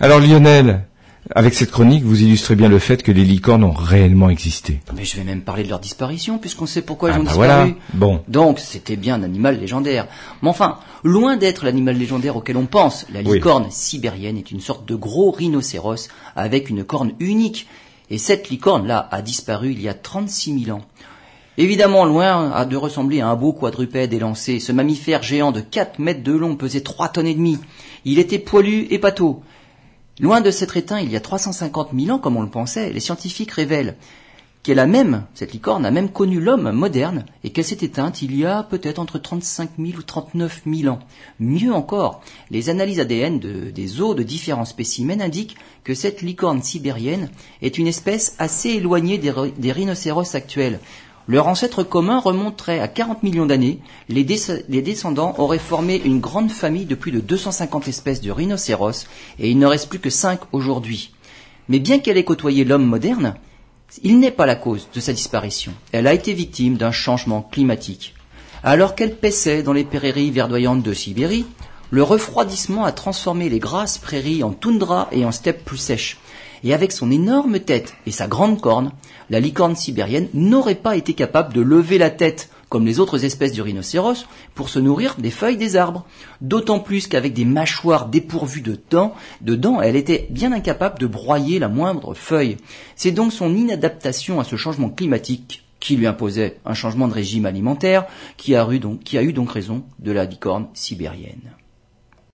Alors Lionel, avec cette chronique, vous illustrez bien le fait que les licornes ont réellement existé. Mais je vais même parler de leur disparition, puisqu'on sait pourquoi elles Ah ont bah disparu. voilà. Bon. Donc, c'était bien un animal légendaire. Mais enfin, loin d'être l'animal légendaire auquel on pense, la Oui. licorne sibérienne est une sorte de gros rhinocéros avec une corne unique. Et cette licorne-là a disparu il y a 36 000 ans. Évidemment, loin de ressembler à un beau quadrupède élancé, ce mammifère géant de 4 mètres de long pesait 3 tonnes et demie. Il était poilu et pâteau. Loin de s'être éteint il y a 350 000 ans, comme on le pensait, les scientifiques révèlent qu'elle a même, cette licorne a même connu l'homme moderne et qu'elle s'est éteinte il y a peut-être entre 35 000 ou 39 000 ans. Mieux encore, les analyses ADN de- des os de différents spécimens indiquent que cette licorne sibérienne est une espèce assez éloignée des rhinocéros actuels. Leur ancêtre commun remonterait à 40 millions d'années. Les, desc- les descendants auraient formé une grande famille de plus de 250 espèces de rhinocéros et il ne reste plus que 5 aujourd'hui. Mais bien qu'elle ait côtoyé l'homme moderne, il n'est pas la cause de sa disparition. Elle a été victime d'un changement climatique. Alors qu'elle paissait dans les prairies verdoyantes de Sibérie, le refroidissement a transformé les grasses prairies en toundra et en steppes plus sèches. Et avec son énorme tête et sa grande corne, la licorne sibérienne n'aurait pas été capable de lever la tête comme les autres espèces du rhinocéros, pour se nourrir des feuilles des arbres. D'autant plus qu'avec des mâchoires dépourvues de dents, de dents, elle était bien incapable de broyer la moindre feuille. C'est donc son inadaptation à ce changement climatique qui lui imposait un changement de régime alimentaire qui a eu donc, qui a eu donc raison de la licorne sibérienne.